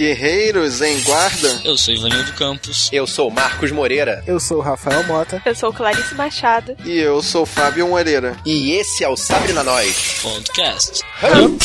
Guerreiros em Guarda. Eu sou Ivanildo Campos. Eu sou Marcos Moreira. Eu sou Rafael Mota. Eu sou Clarice Machado. E eu sou Fábio Moreira. E esse é o Sabre na Nós. Podcast. Hum.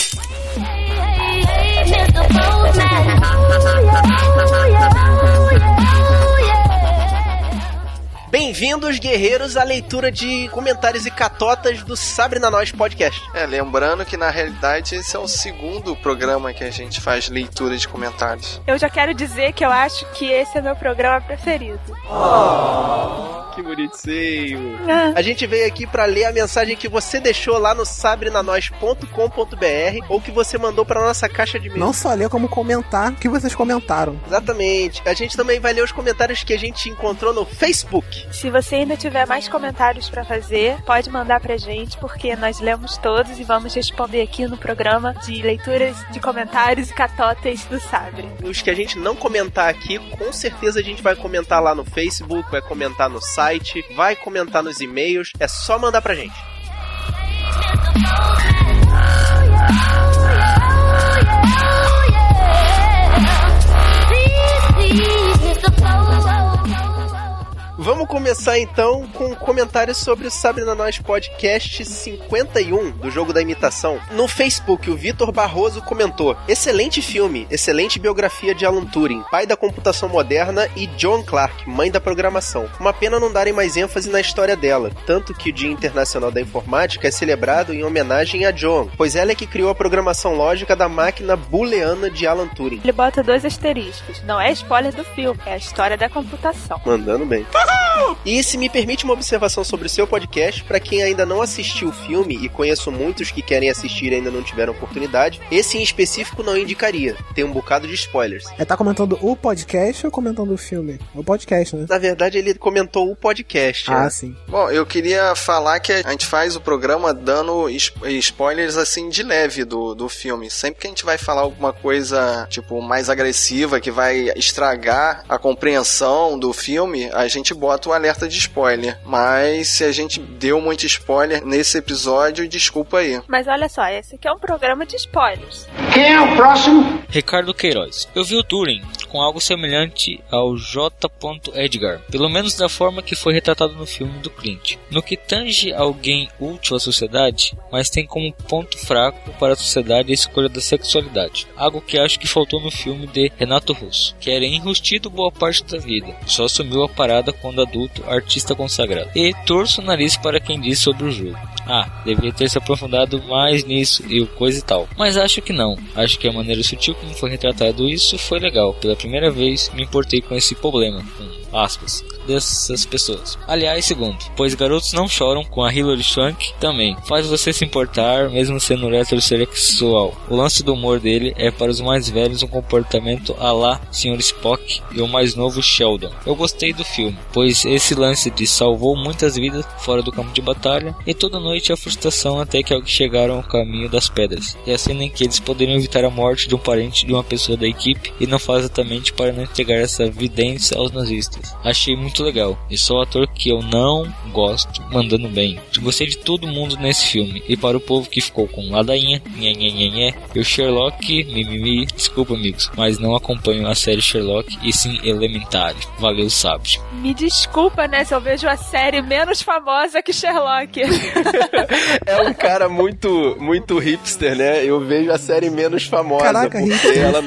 Bem-vindos, guerreiros, à leitura de comentários e catotas do Sabre na Nós Podcast. É, lembrando que na realidade esse é o segundo programa que a gente faz leitura de comentários. Eu já quero dizer que eu acho que esse é meu programa preferido. Oh, que bonitinho. Ah. A gente veio aqui para ler a mensagem que você deixou lá no sabrenanois.com.br ou que você mandou para nossa caixa de e-mail. Não só ler, como comentar o que vocês comentaram. Exatamente. A gente também vai ler os comentários que a gente encontrou no Facebook. Se você ainda tiver mais comentários para fazer, pode mandar pra gente, porque nós lemos todos e vamos responder aqui no programa de leituras de comentários e catotas do Sabre. Os que a gente não comentar aqui, com certeza a gente vai comentar lá no Facebook, vai comentar no site, vai comentar nos e-mails. É só mandar pra gente. Vamos começar então com um comentário sobre o Sabre na Nós Podcast 51 do jogo da imitação. No Facebook, o Vitor Barroso comentou: Excelente filme, excelente biografia de Alan Turing, pai da computação moderna, e John Clark, mãe da programação. Uma pena não darem mais ênfase na história dela, tanto que o Dia Internacional da Informática é celebrado em homenagem a John, pois ela é que criou a programação lógica da máquina booleana de Alan Turing. Ele bota dois asteriscos, não é spoiler do filme, é a história da computação. Mandando bem. E se me permite uma observação sobre o seu podcast, para quem ainda não assistiu o filme, e conheço muitos que querem assistir e ainda não tiveram oportunidade, esse em específico não indicaria. Tem um bocado de spoilers. É tá comentando o podcast ou comentando o filme? O podcast, né? Na verdade, ele comentou o podcast. Ah, né? sim. Bom, eu queria falar que a gente faz o programa dando spoilers assim de leve do, do filme. Sempre que a gente vai falar alguma coisa, tipo, mais agressiva, que vai estragar a compreensão do filme, a gente bota o alerta de spoiler. Mas se a gente deu muito spoiler nesse episódio, desculpa aí. Mas olha só, esse aqui é um programa de spoilers. Quem é o próximo? Ricardo Queiroz. Eu vi o Turing com algo semelhante ao J. Edgar, pelo menos da forma que foi retratado no filme do Clint. No que tange alguém útil à sociedade, mas tem como ponto fraco para a sociedade a escolha da sexualidade. Algo que acho que faltou no filme de Renato Russo, que era enrustido boa parte da vida, só assumiu a parada quando adulto, artista consagrado. E torço o nariz para quem diz sobre o jogo. Ah, deveria ter se aprofundado mais nisso e coisa e tal. Mas acho que não. Acho que a maneira sutil como foi retratado isso foi legal. Pela primeira vez me importei com esse problema. Com aspas dessas pessoas. Aliás, segundo, pois garotos não choram com a Hilary Swank também. Faz você se importar, mesmo sendo heterossexual. O lance do humor dele é para os mais velhos um comportamento a lá Sr. Spock e o mais novo Sheldon. Eu gostei do filme, pois esse lance de salvou muitas vidas fora do campo de batalha e toda noite a frustração até que chegaram ao caminho das pedras. E a cena em que eles poderiam evitar a morte de um parente de uma pessoa da equipe e não faz exatamente para não entregar essa evidência aos nazistas. Achei muito legal. E só o ator que eu não gosto mandando bem. Gostei de todo mundo nesse filme. E para o povo que ficou com ladainha, nhé, nhé, nhé, nhé, e o Sherlock, mimimi, desculpa amigos, mas não acompanho a série Sherlock e sim Elementary. Valeu, sabe. Me desculpa, né, se eu vejo a série menos famosa que Sherlock. é um cara muito, muito hipster, né? Eu vejo a série menos famosa. Caraca, porque hipster. ela,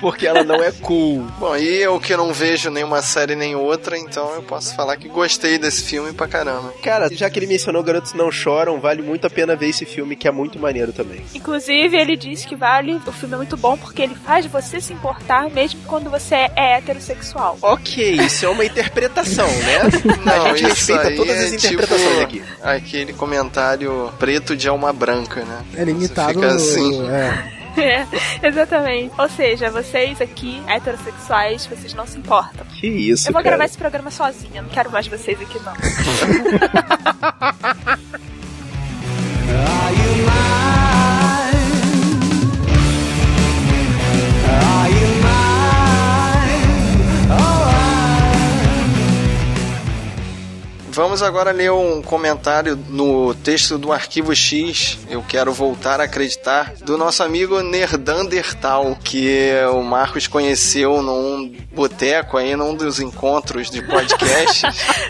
porque ela não é cool. Bom, e eu que não vejo nenhuma série nem outra, então eu posso falar que gostei desse filme pra caramba. Cara, já que ele mencionou Garotos Não Choram, vale muito a pena ver esse filme, que é muito maneiro também. Inclusive, ele disse que vale, o filme é muito bom porque ele faz você se importar mesmo quando você é heterossexual. Ok, isso é uma interpretação, né? Não, a gente isso respeita aí todas é as interpretações tipo aqui. Aquele comentário preto de alma branca, né? É limitado. Você fica assim. É. É, exatamente. Ou seja, vocês aqui, heterossexuais, vocês não se importam. Que isso, Eu vou cara. gravar esse programa sozinha, não quero mais vocês aqui não. Vamos agora ler um comentário no texto do Arquivo X. Eu quero voltar a acreditar do nosso amigo Nerdandertal, que o Marcos conheceu num boteco aí, num dos encontros de podcast.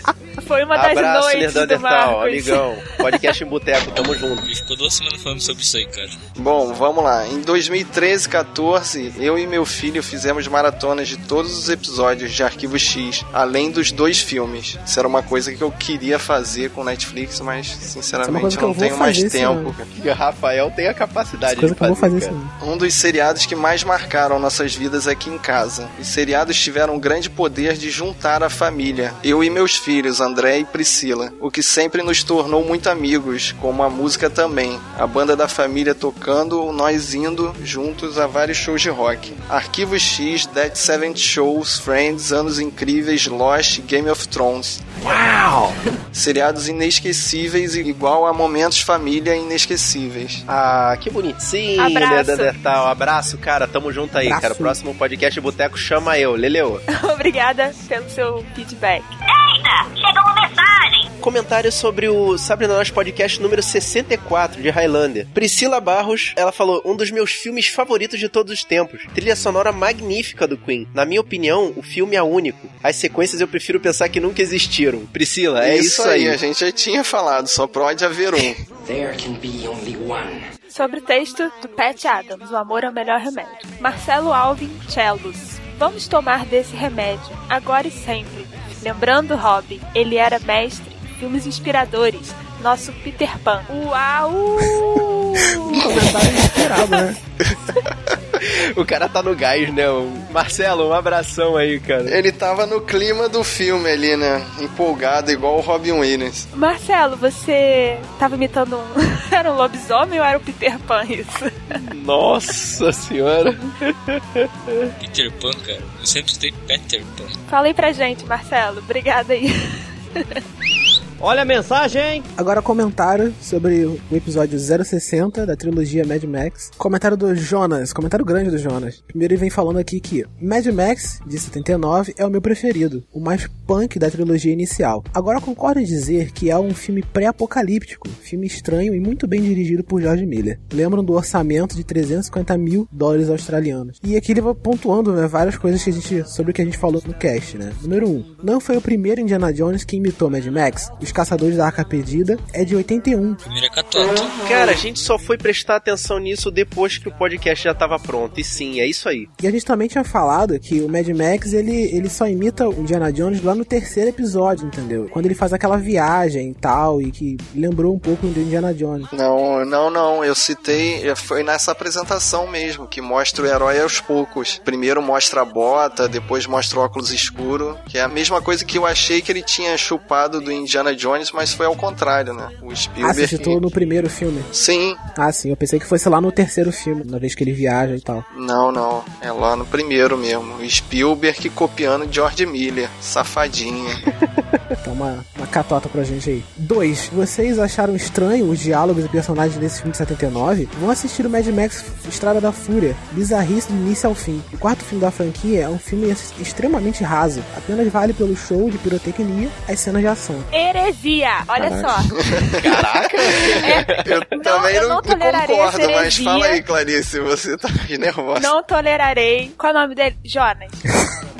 Foi uma das Abraço, noites do Nerdandertal, Marcos. amigão. Podcast em Boteco, tamo junto. Ele ficou duas semanas falando sobre isso aí, cara. Bom, vamos lá. Em 2013, 14, eu e meu filho fizemos maratonas de todos os episódios de Arquivo X, além dos dois filmes. Isso era uma coisa que eu queria fazer com Netflix, mas é sinceramente eu não tenho mais fazer tempo. E o Rafael tem a capacidade Coisa de que eu vou fazer cara. isso. Um dos seriados que mais marcaram nossas vidas aqui em casa. Os seriados tiveram um grande poder de juntar a família, eu e meus filhos, André e Priscila, o que sempre nos tornou muito amigos, como a música também. A banda da família tocando, nós indo juntos a vários shows de rock. Arquivo X, Dead Seventh Shows, Friends, Anos Incríveis, Lost, Game of Thrones. Uau! Seriados inesquecíveis igual a momentos família inesquecíveis. Ah, que bonitinho, Abraço. Nerdandertal. Abraço, cara. Tamo junto aí, Abraço. cara. Próximo podcast Boteco chama eu, Leleu. Obrigada pelo seu feedback. Comentário sobre o Sabre na Nós Podcast número 64 de Highlander. Priscila Barros, ela falou: um dos meus filmes favoritos de todos os tempos. Trilha sonora magnífica do Queen. Na minha opinião, o filme é único. As sequências eu prefiro pensar que nunca existiram. Priscila, é isso, aí. a gente já tinha falado, só pode haver um. There can be only one. Sobre o texto do Pat Adams, O Amor é o Melhor Remédio. Marcelo Alvin Chelos. Vamos tomar desse remédio, agora e sempre. Lembrando Robin, ele era mestre em filmes inspiradores. Nosso Peter Pan. Uau! Comentário inesperado, né? O cara tá no gás, né? Marcelo, um abração aí, cara. Ele tava no clima do filme ali, né? Empolgado, igual o Robin Williams. Marcelo, você tava imitando um. Era um lobisomem ou era o Peter Pan isso? Nossa senhora. Peter Pan, cara. Eu sempre escutei Peter Pan. Fala aí pra gente, Marcelo. Obrigada aí. Olha a mensagem! Agora comentário sobre o episódio 060 da trilogia Mad Max. Comentário do Jonas, comentário grande do Jonas. Primeiro ele vem falando aqui que Mad Max, de 79, é o meu preferido, o mais punk da trilogia inicial. Agora concordo em dizer que é um filme pré-apocalíptico, filme estranho e muito bem dirigido por George Miller. Lembram do orçamento de 350 mil dólares australianos. E aqui ele vai pontuando né, várias coisas que a gente, sobre o que a gente falou no cast, né? Número 1. Um, não foi o primeiro Indiana Jones que imitou Mad Max. Os Caçadores da Arca Perdida é de 81. Primeira catota. Cara, a gente só foi prestar atenção nisso depois que o podcast já tava pronto. E sim, é isso aí. E a gente também tinha falado que o Mad Max ele, ele só imita o Indiana Jones lá no terceiro episódio, entendeu? Quando ele faz aquela viagem e tal, e que lembrou um pouco do Indiana Jones. Não, não, não. Eu citei, foi nessa apresentação mesmo, que mostra o herói aos poucos. Primeiro mostra a bota, depois mostra o óculos escuro, que é a mesma coisa que eu achei que ele tinha chupado do Indiana Jones, mas foi ao contrário, né? O Ah, você Spielberg. citou no primeiro filme. Sim, Ah, sim, eu pensei que fosse lá no terceiro filme, na vez que ele viaja e tal. não, não. É lá no primeiro mesmo. O Spielberg copiando George Miller. Safadinha. Então, uma, uma catota pra gente aí. 2. Vocês acharam estranho os diálogos e personagens desse filme de 79? Vão assistir o Mad Max Estrada da Fúria. Bizarrice do início ao fim. O quarto filme da franquia é um filme ex- extremamente raso. Apenas vale pelo show de pirotecnia, as cenas de ação. Heresia! Olha Caraca. só. Caraca! Eu também eu não, não tolerarei concordo, mas fala aí, Clarice, você tá nervosa. Não tolerarei. Qual é o nome dele? Jonas.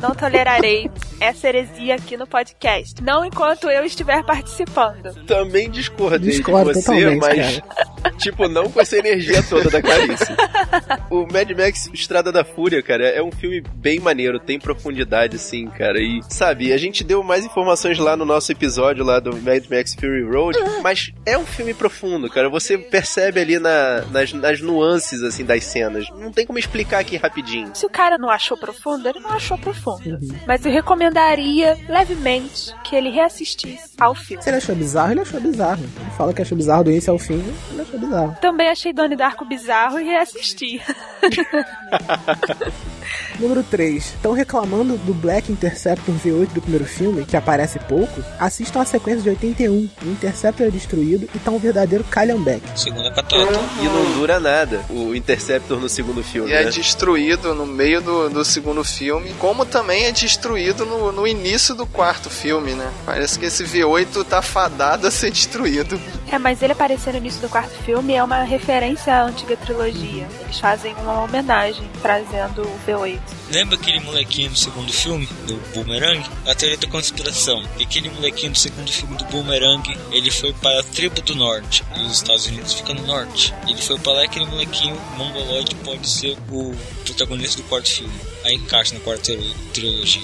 Não tolerarei essa heresia aqui no podcast. Não enquanto eu estiver participando. Também discordei Discordo de você, mas tipo, não com essa energia toda da Clarice. o Mad Max Estrada da Fúria, cara, é um filme bem maneiro, tem profundidade, sim, cara. E, sabe, a gente deu mais informações lá no nosso episódio lá do Mad Max Fury Road, mas é um filme profundo, cara. Você percebe ali na- nas, nas nuances, assim, das cenas. Não tem como explicar aqui rapidinho. Se o cara não achou profundo, ele não achou profundo. Mas eu recomendaria levemente que ele reassistisse ao filme. Se ele achou bizarro, ele achou bizarro. Ele fala que achou bizarro do início ao fim, ele achou bizarro. Também achei Donnie Darko bizarro e reassisti. Número 3. Estão reclamando do Black Interceptor V8 do primeiro filme, que aparece pouco? Assistam a sequência de 81. O Interceptor é destruído e tá um verdadeiro calhambeque. Segunda catota. E não dura nada o Interceptor no segundo filme, E é né? destruído no meio do, do segundo filme, como também é destruído no, no início do quarto filme, né? Parece que esse V8 tá fadado a ser destruído. É, mas ele aparecer no início do quarto filme é uma referência à antiga trilogia. Eles fazem uma homenagem trazendo o V8. Lembra aquele molequinho do segundo filme, do Boomerang? A teoria da conspiração. E aquele molequinho do segundo filme do Boomerang, ele foi para a tribo do norte. E os Estados Unidos ficam no norte. Ele foi para lá e aquele molequinho mongoloide pode ser o protagonista do quarto filme. Aí encaixa na quarta tri- trilogia.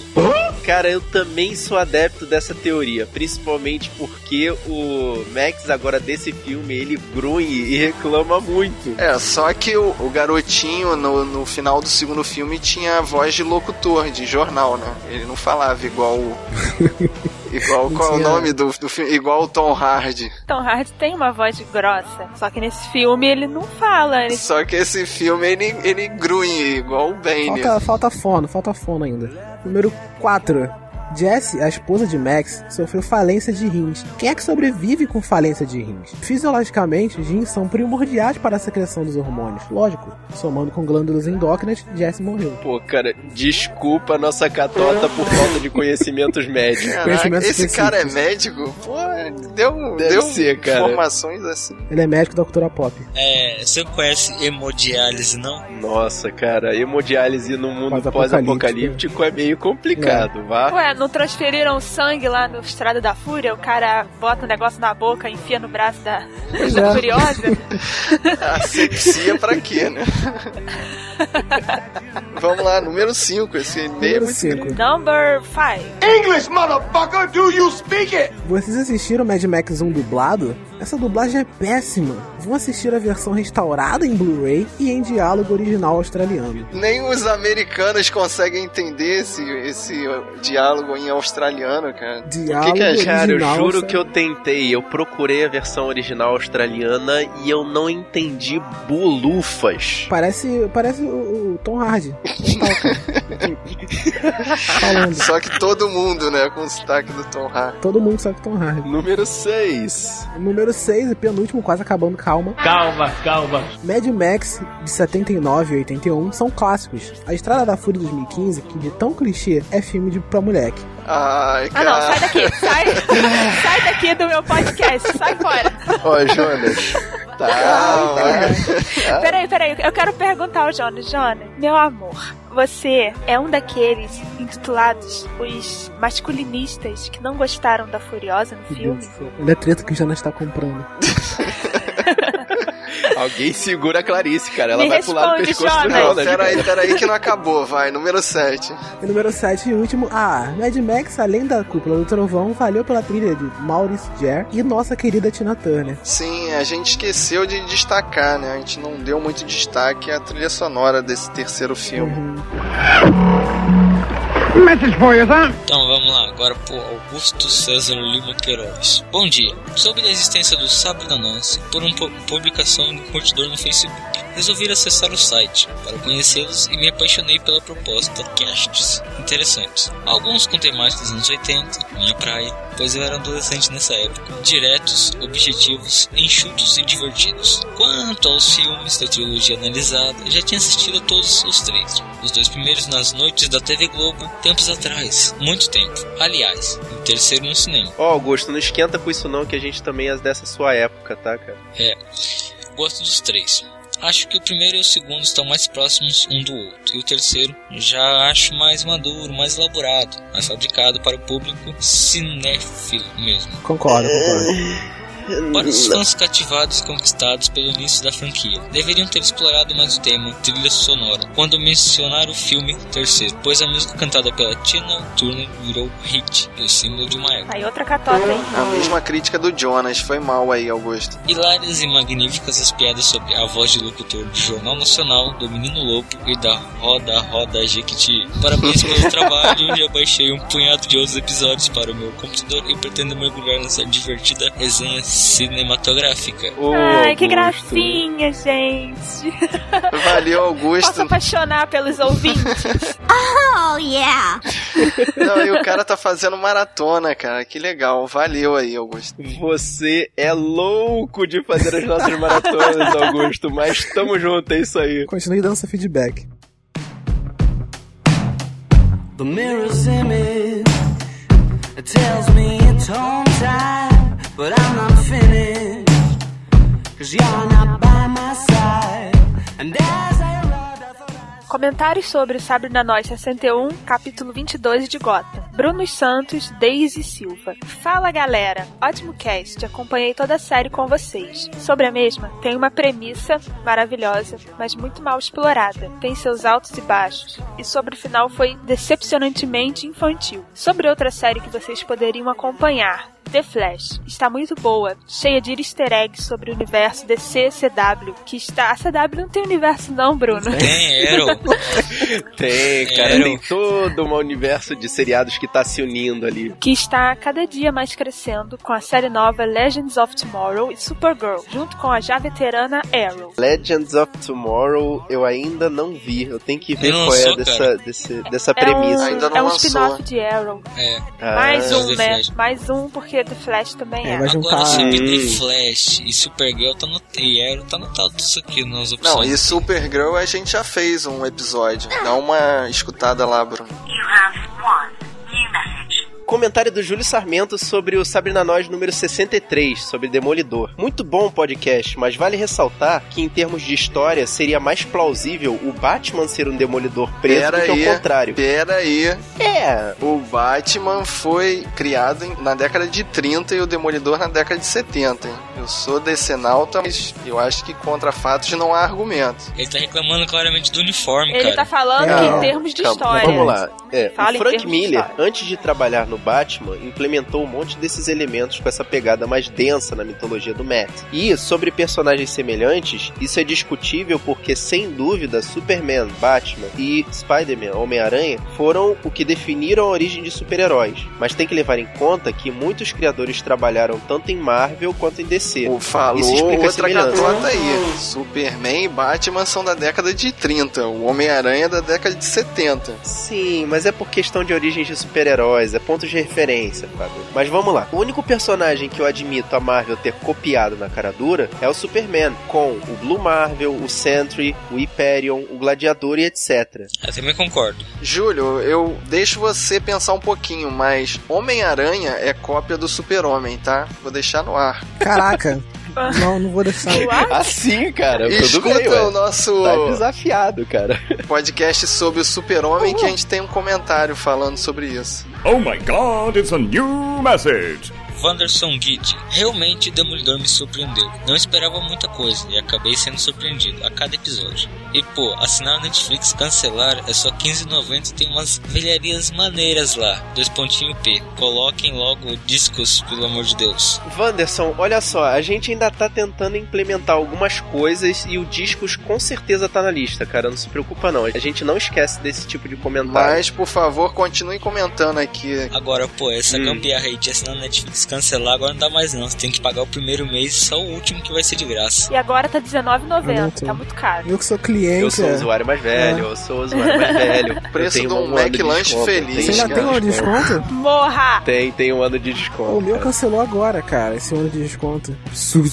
Cara, eu também sou adepto dessa teoria, principalmente porque o Max agora desse filme, ele grunhe e reclama muito. É, só que o, o garotinho no, no final do segundo filme tinha a voz de locutor, de jornal, né? Ele não falava igual o. Igual, qual é o nome do, do filme? Igual o Tom Hardy. Tom Hardy tem uma voz grossa, só que nesse filme ele não fala. Ele... Só que esse filme ele, ele grunhe igual o Bane. Falta, falta fono, falta fono ainda. Número 4. Jessie, a esposa de Max, sofreu falência de rins. Quem é que sobrevive com falência de rins? Fisiologicamente, os rins são primordiais para a secreção dos hormônios. Lógico, somando com glândulas endócrinas, Jessie morreu. Pô, cara, desculpa a nossa catota por falta de conhecimentos médicos. Caraca, Conhecimentos esse cara é médico? Pô, deu, Deve deu ser, cara. informações assim. Ele é médico da cultura pop. É, você não conhece hemodiálise, não? Nossa, cara, hemodiálise no mundo Pós-apocalíptico. pós-apocalíptico é meio complicado, vá. Ué, não transferiram sangue lá no Estrada da Fúria? O cara bota um negócio na boca, enfia no braço da, da é. Furiosa? Asepsia pra quê, né? Vamos lá, número 5. Esse e-mail é Número muito 5. Number 5. English, motherfucker, do you speak it? Vocês assistiram Mad Max 1 dublado? Essa dublagem é péssima. Vão assistir a versão restaurada em Blu-ray e em diálogo original australiano. Nem os americanos conseguem entender esse, esse diálogo em australiano, cara. Diálogo O que que é, Cara, eu juro que eu tentei, eu procurei a versão original australiana e eu não entendi bolufas. Parece, parece o, o Tom Hardy. Falando. Só que todo mundo, né, com o sotaque do Tom Hardy. Todo mundo sabe que Tom Hardy. Número 6. Número 6 e penúltimo, quase acabando, calma. Calma, calma. Mad Max de 79 e 81 são clássicos. A Estrada da Fúria de 2015, que de tão clichê, é filme de pra moleque. Ai, Ah, não, sai cara. daqui. Sai, sai daqui do meu podcast. Sai fora. Ó, Jonas. Tá, tá. Peraí, peraí. Eu quero perguntar ao Jonas. Jonas, meu amor, você é um daqueles intitulados os masculinistas que não gostaram da Furiosa no filme? Olha a treta que o Jonas tá comprando. Alguém segura a Clarice, cara. Ela Me vai pular no responde, pescoço do Jonas. Jonas. Peraí, peraí que não acabou, vai. Número 7. E número 7 e último, ah, Mad Max, além da cúpula do trovão, valeu pela trilha de Maurice Jarre e nossa querida Tina Turner. Sim, a gente esqueceu de destacar, né? A gente não deu muito destaque à trilha sonora desse terceiro filme. Uhum. Son. Então vamos lá, agora por Augusto César Lima Queiroz. Bom dia. Soube da existência do Sabre da Nancy por uma pu- publicação um curtidor no Facebook. Resolvi acessar o site para conhecê-los e me apaixonei pela proposta casts interessantes. Alguns com temática dos anos 80, minha praia, pois eu era adolescente nessa época. Diretos, objetivos, enxutos e divertidos. Quanto aos filmes da trilogia analisada, já tinha assistido a todos os três. Os dois primeiros nas noites da TV Globo, tempos atrás, muito tempo. Aliás, o terceiro no cinema. Ó, Augusto, não esquenta com isso não, que a gente também é dessa sua época, tá, cara? É, gosto dos três. Acho que o primeiro e o segundo estão mais próximos um do outro, e o terceiro já acho mais maduro, mais elaborado, mais fabricado para o público cinéfilo mesmo. Concordo, concordo. Para os fãs cativados e conquistados pelo início da franquia, deveriam ter explorado mais o tema trilha sonora quando mencionar o filme terceiro, pois a música cantada pela Tina Turner virou hit e o símbolo de uma época. Aí outra catota, hein? A mesma crítica do Jonas. Foi mal aí, Augusto. Hilárias e magníficas as piadas sobre a voz de locutor do Jornal Nacional, do Menino Lobo e da Roda Roda Jequiti. Parabéns pelo trabalho, já baixei um punhado de outros episódios para o meu computador e pretendo mergulhar nessa divertida resenha cinematográfica. Ô, Ai, que Augusto. gracinha, gente. Valeu, Posso Augusto. apaixonar pelos ouvintes? Oh, yeah. Não, e o cara tá fazendo maratona, cara. Que legal. Valeu aí, Augusto. Você é louco de fazer as nossas maratonas, Augusto, mas tamo junto, é isso aí. Continue dando seu feedback. The mirror's image it tells me it's home time, but I'm not finished. Cause you're not by my side. And as I I thought I Comentários sobre Sabrina Nós 61, capítulo 22 de Gota. Bruno Santos, Daisy Silva. Fala galera, ótimo cast, acompanhei toda a série com vocês. Sobre a mesma, tem uma premissa maravilhosa, mas muito mal explorada. Tem seus altos e baixos. E sobre o final foi decepcionantemente infantil. Sobre outra série que vocês poderiam acompanhar, The Flash está muito boa, cheia de easter eggs sobre o universo DC CW, que está. A CW não tem universo, não, Bruno. Tem Arrow. Tem, cara, Arrow. tem todo um universo de seriados que tá se unindo ali. que está cada dia mais crescendo com a série nova Legends of Tomorrow e Supergirl, junto com a já veterana Arrow. Legends of Tomorrow eu ainda não vi. Eu tenho que ver Não qual é dessa, desse, dessa É premissa. um, Ainda não é um spin-off de Arrow. É. Ah, Mais The um, né? Flash. Mais um, porque The Flash também É, é. vai Agora juntar. sobre Hum. The Flash e Supergirl tá no, e Arrow tá anotado isso aqui nas opções. Não, e Supergirl a gente já fez um episódio. Dá uma escutada lá, Bruno. Comentário do Júlio Sarmento sobre o Sabrina Nós número 63, sobre Demolidor. Muito bom o podcast, mas vale ressaltar que em termos de história seria mais plausível o Batman ser um demolidor preso Pera do que aí. o contrário. Pera aí. É, O Batman foi criado na década de 30 e o Demolidor na década de 70. hein? Eu sou decenalta, mas eu acho que contra fatos não há argumento. Ele tá reclamando claramente do uniforme, Ele cara. tá falando É, que em termos de Calma, história. Vamos lá. É, Fala o Frank Miller, antes de trabalhar no Batman, implementou um monte desses elementos com essa pegada mais densa na mitologia do Matt. E sobre personagens semelhantes, isso é discutível porque, sem dúvida, Superman, Batman e Spider-Man, Homem-Aranha, foram o que definiram a origem de super-heróis. Mas tem que levar em conta que muitos criadores trabalharam tanto em Marvel quanto em DC. O falou Isso explica a outra catota aí. Superman e Batman são da década de 30. O Homem-Aranha é da década de 70. Sim, mas é por questão de origens de super-heróis, é ponto de referência, Fábio. Mas vamos lá. O único personagem que eu admito a Marvel ter copiado na cara dura é o Superman, com o Blue Marvel, o Sentry, o Hyperion, o Gladiador e etc. Eu também concordo. Júlio, eu deixo você pensar um pouquinho, mas Homem-Aranha é cópia do Super-Homem, tá? Vou deixar no ar. Caraca. Não, não vou deixar. Assim, cara, tudo Escuta bem, ué. o nosso Tá desafiado, cara. podcast sobre o Super-Homem que a gente tem um comentário falando sobre isso. Oh my god, it's a new message. Wanderson Guide. Realmente o Demolidor me surpreendeu. Não esperava muita coisa e acabei sendo surpreendido a cada episódio. E pô, assinar a Netflix cancelar é só R$15,90 e tem umas velharias maneiras lá. Dois pontinho P. Coloquem logo discos, pelo amor de Deus. Wanderson, olha só, a gente ainda tá tentando implementar algumas coisas e o Discos com certeza tá na lista, cara. Não se preocupa não. A gente não esquece desse tipo de comentário. Mas, por favor, continue comentando aqui. Agora, pô, essa Hum. gambiarra aí de assinar a Netflix cancelar agora não dá mais não. Você tem que pagar o primeiro mês e só o último que vai ser de graça. E agora tá R$19,90. Aumentou. Tá muito caro. Eu que sou cliente. Eu sou o é. usuário mais velho, eu sou o usuário mais velho. Preço de um ano de McLanche desconto, feliz, Você ainda tem um desconto? Morra! Tem, tem um ano de desconto. O meu cancelou agora, cara, esse ano de desconto. Absurdo.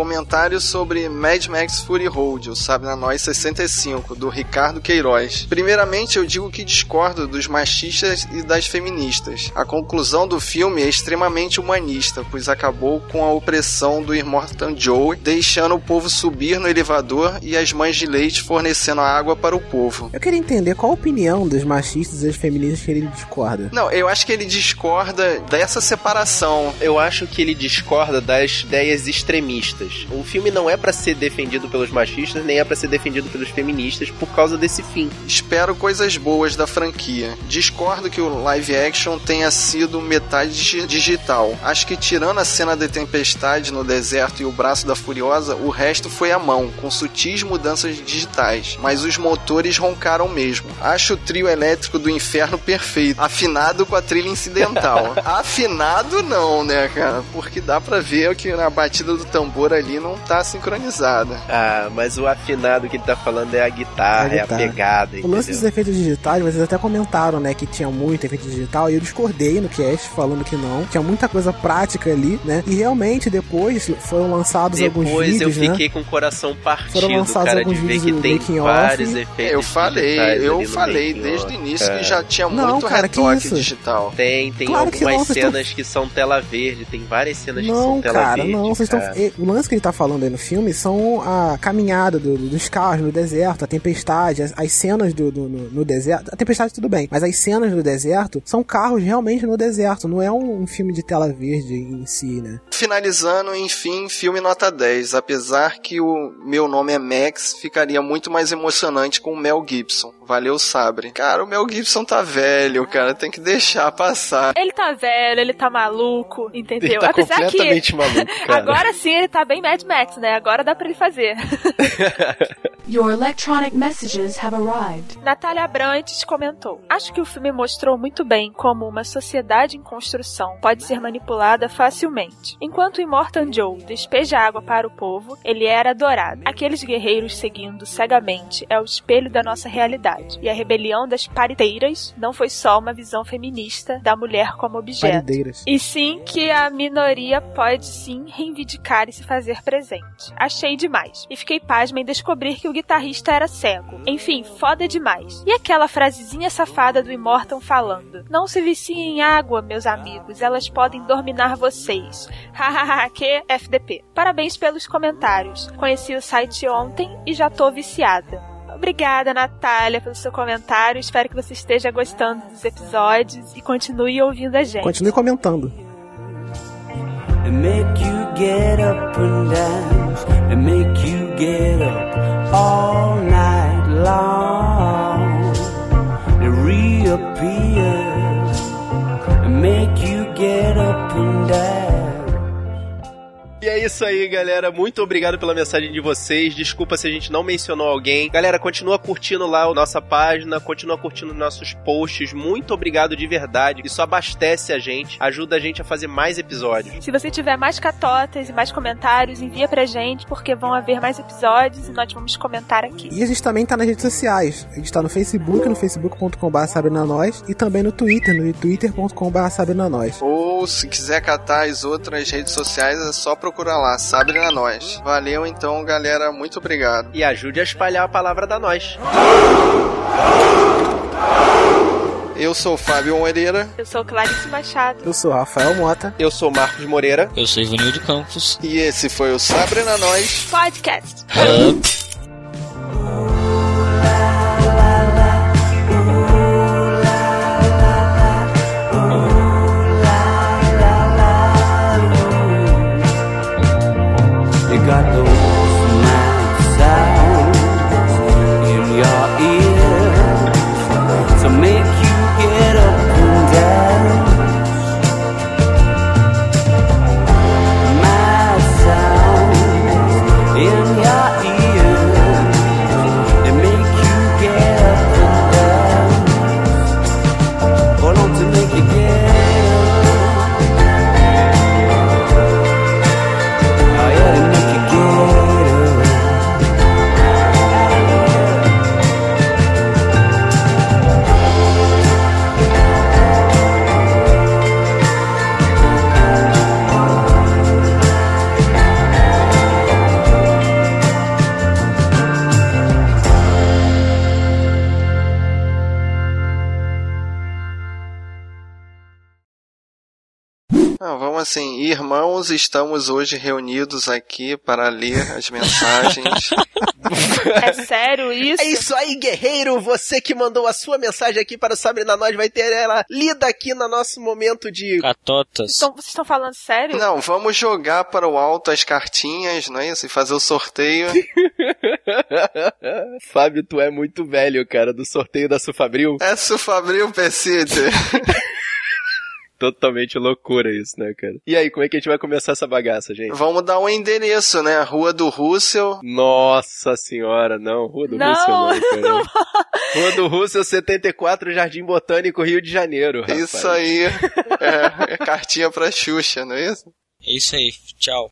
Comentário sobre Mad Max Fury Road, o Sabe na Nós 65, do Ricardo Queiroz. Primeiramente, eu digo que discordo dos machistas e das feministas. A conclusão do filme é extremamente humanista, pois acabou com a opressão do Immortan Joe, deixando o povo subir no elevador e as mães de leite fornecendo água para o povo. Eu queria entender qual a opinião dos machistas e das feministas que ele discorda. Não, eu acho que ele discorda dessa separação. Eu acho que ele discorda das ideias extremistas. O O filme não é pra ser defendido pelos machistas, nem é pra ser defendido pelos feministas por causa desse fim. Espero coisas boas da franquia. Discordo que o live action tenha sido metade digi- digital. Acho que tirando a cena da tempestade no deserto e o braço da Furiosa, o resto foi à mão, com sutis mudanças digitais. Mas os motores roncaram mesmo. Acho o trio elétrico do inferno perfeito, afinado com a trilha incidental. afinado não, né, cara? Porque dá pra ver que na batida do tambor ali não tá sincronizada. Ah, mas o afinado que ele tá falando é a guitarra, É é a a, guitarra. pegada, O lance dos entendeu? efeitos digitais, vocês até comentaram, né, que tinha muito efeito digital, e eu discordei no cast, falando que não. Tinha muita coisa prática ali, né? E realmente depois foram lançados alguns Depois eu vídeos, né? fiquei com o coração partido, Foram lançados cara, de alguns ver vídeos que do tem vários off. efeitos Eu falei, eu falei desde o início cara. que já tinha Não, muito cara, que retoque isso? digital. Tem, tem Claro que algumas não, vocês tão- cenas que são tela verde, tem várias cenas que Não, são tela cara, verde. não. Vocês estão. cara. O lance que ele tá falando aí no filme são a caminhada do- do- dos carros no deserto, a tempestade, as, as cenas do, do- no, no deserto. A tempestade tudo bem, mas as cenas do deserto são carros realmente no deserto. Não é um, um filme de tela verde em si, né? Finalizando, enfim, filme nota 10. Apesar que o meu nome é Max, ficaria muito mais emocionante com o Mel Gibson. Valeu, Sabre. Cara, o Mel Gibson tá velho, cara, tem que deixar passar. Ele tá velho, ele tá maluco, entendeu? Ele tá Apesar que completamente maluco, cara. agora sim ele tá bem Mad Max, né? Agora dá pra ele fazer. Your electronic messages have arrived. Natália Abrantes comentou: Acho que o filme mostrou muito bem como uma sociedade em construção pode ser manipulada facilmente. Enquanto o Immortan Joe despeja água para o povo, ele era adorado. Aqueles guerreiros seguindo cegamente é o espelho da nossa realidade. E a rebelião das pariteiras não foi só uma visão feminista da mulher como objeto. Parideiras. E sim que a minoria pode sim reivindicar e se fazer presente. Achei demais. E fiquei pasma em descobrir que o guitarrista era cego. Enfim, foda demais. E aquela frasezinha safada do Immortan falando: Não se viciem em água, meus amigos, elas podem dominar vocês. Hahaha, que FDP. Parabéns pelos comentários. Conheci o site ontem e já tô viciada. Obrigada, Natália, pelo seu comentário. Espero que você esteja gostando dos episódios e continue ouvindo a gente. Continue comentando. Get up and dance and make you get up all night long é isso aí, galera. Muito obrigado pela mensagem de vocês. Desculpa se a gente não mencionou alguém. Galera, continua curtindo lá a nossa página, continua curtindo nossos posts. Muito obrigado de verdade. Isso abastece a gente, ajuda a gente a fazer mais episódios. Se você tiver mais catotas e mais comentários, envia pra gente, porque vão haver mais episódios e nós vamos comentar aqui. E a gente também tá nas redes sociais. A gente tá no Facebook, no facebook.com.br sabrinanois e também no Twitter, no twitter.com.br sabrinanois. Ou se quiser catar as outras redes sociais, é só procurar lá, Sabrina Nós. Valeu então, galera, muito obrigado. E ajude a espalhar a palavra da nós. Eu sou o Fábio Moreira. Eu sou Clarice Machado. Eu sou Rafael Mota. Eu sou Marcos Moreira. Eu sou Ivanildo Campos. E esse foi o Sabrina Nós. Podcast. Estamos hoje reunidos aqui para ler as mensagens. É sério isso? É isso aí, guerreiro! Você que mandou a sua mensagem aqui para o Sabre na Nós vai ter ela lida aqui no nosso momento de. Catotas. Então, vocês estão falando sério? Não, vamos jogar para o alto as cartinhas, não é isso? E fazer o sorteio. Fábio, tu é muito velho, cara, do sorteio da Sufabril. É Sufabril Pesite. Totalmente loucura isso, né, cara? E aí, como é que a gente vai começar essa bagaça, gente? Vamos dar um endereço, né? Rua do Russell. Nossa senhora, não. Rua do Não, Russell, não, cara. não. Rua do Russell, 74, Jardim Botânico, Rio de Janeiro. Isso rapaz. aí. É, é cartinha pra Xuxa, não é isso? É isso aí. Tchau.